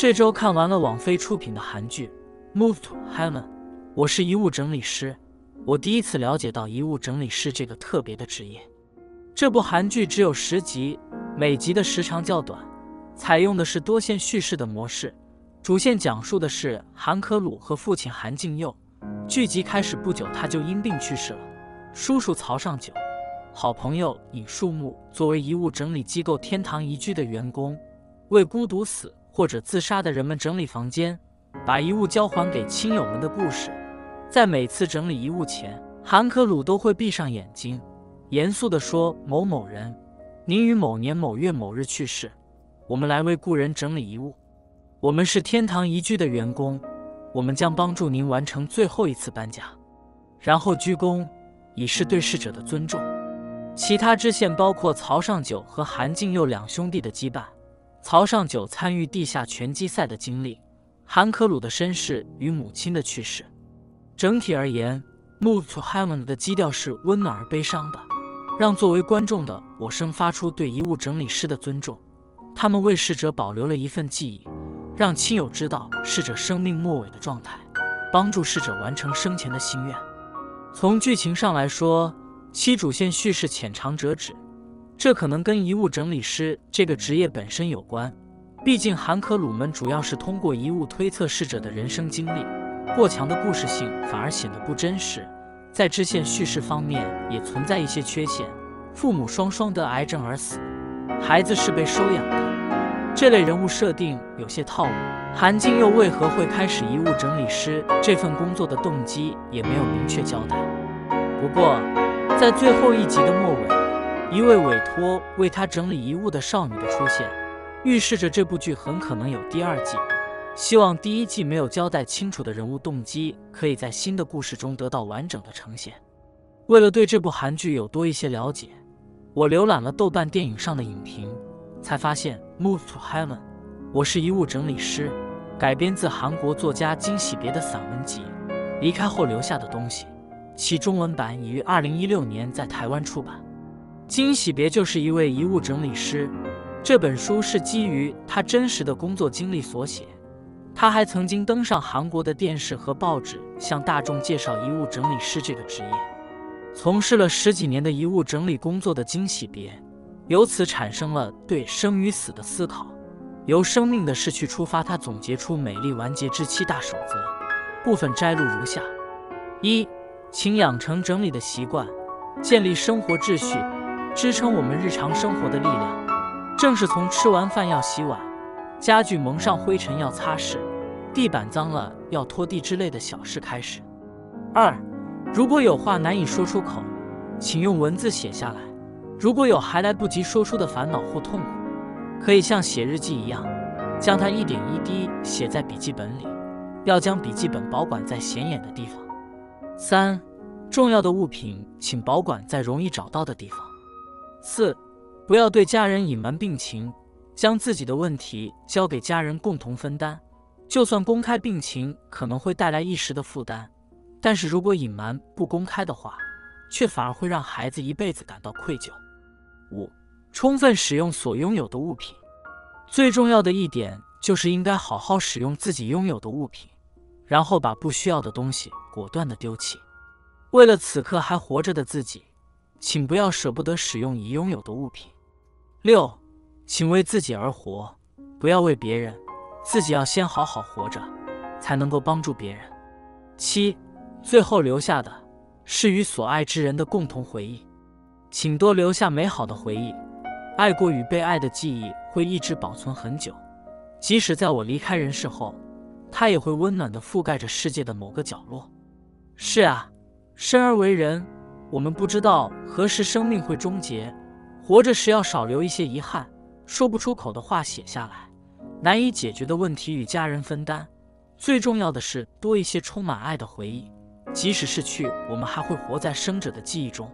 这周看完了网飞出品的韩剧《Move to Heaven》，我是遗物整理师。我第一次了解到遗物整理师这个特别的职业。这部韩剧只有十集，每集的时长较短，采用的是多线叙事的模式。主线讲述的是韩可鲁和父亲韩敬佑。剧集开始不久，他就因病去世了。叔叔曹尚九、好朋友尹树木作为遗物整理机构天堂宜居的员工，为孤独死或者自杀的人们整理房间，把遗物交还给亲友们的故事。在每次整理遗物前，韩可鲁都会闭上眼睛，严肃地说：“某某人，您于某年某月某日去世，我们来为故人整理遗物。我们是天堂宜居的员工，我们将帮助您完成最后一次搬家。”然后鞠躬，以示对逝者的尊重。其他支线包括曹尚九和韩敬佑两兄弟的羁绊，曹尚九参与地下拳击赛的经历，韩可鲁的身世与母亲的去世。整体而言，《Move to Heaven》的基调是温暖而悲伤的，让作为观众的我生发出对遗物整理师的尊重。他们为逝者保留了一份记忆，让亲友知道逝者生命末尾的状态，帮助逝者完成生前的心愿。从剧情上来说，其主线叙事浅尝辄止，这可能跟遗物整理师这个职业本身有关。毕竟韩可鲁们主要是通过遗物推测逝者的人生经历。过强的故事性反而显得不真实，在支线叙事方面也存在一些缺陷。父母双双得癌症而死，孩子是被收养的，这类人物设定有些套路。韩静又为何会开始遗物整理师这份工作的动机也没有明确交代。不过，在最后一集的末尾，一位委托为他整理遗物的少女的出现，预示着这部剧很可能有第二季。希望第一季没有交代清楚的人物动机，可以在新的故事中得到完整的呈现。为了对这部韩剧有多一些了解，我浏览了豆瓣电影上的影评，才发现《Move to Heaven》我是遗物整理师，改编自韩国作家金喜别的散文集《离开后留下的东西》，其中文版已于二零一六年在台湾出版。金喜别就是一位遗物整理师，这本书是基于他真实的工作经历所写。他还曾经登上韩国的电视和报纸，向大众介绍遗物整理师这个职业。从事了十几年的遗物整理工作的金喜别，由此产生了对生与死的思考。由生命的逝去出发，他总结出美丽完结之七大守则，部分摘录如下：一，请养成整理的习惯，建立生活秩序，支撑我们日常生活的力量。正是从吃完饭要洗碗。家具蒙上灰尘要擦拭，地板脏了要拖地之类的小事开始。二，如果有话难以说出口，请用文字写下来。如果有还来不及说出的烦恼或痛苦，可以像写日记一样，将它一点一滴写在笔记本里。要将笔记本保管在显眼的地方。三，重要的物品请保管在容易找到的地方。四，不要对家人隐瞒病情。将自己的问题交给家人共同分担，就算公开病情可能会带来一时的负担，但是如果隐瞒不公开的话，却反而会让孩子一辈子感到愧疚。五，充分使用所拥有的物品，最重要的一点就是应该好好使用自己拥有的物品，然后把不需要的东西果断的丢弃。为了此刻还活着的自己，请不要舍不得使用已拥有的物品。六。请为自己而活，不要为别人，自己要先好好活着，才能够帮助别人。七，最后留下的是与所爱之人的共同回忆，请多留下美好的回忆。爱过与被爱的记忆会一直保存很久，即使在我离开人世后，它也会温暖地覆盖着世界的某个角落。是啊，生而为人，我们不知道何时生命会终结，活着时要少留一些遗憾。说不出口的话写下来，难以解决的问题与家人分担，最重要的是多一些充满爱的回忆。即使逝去，我们还会活在生者的记忆中。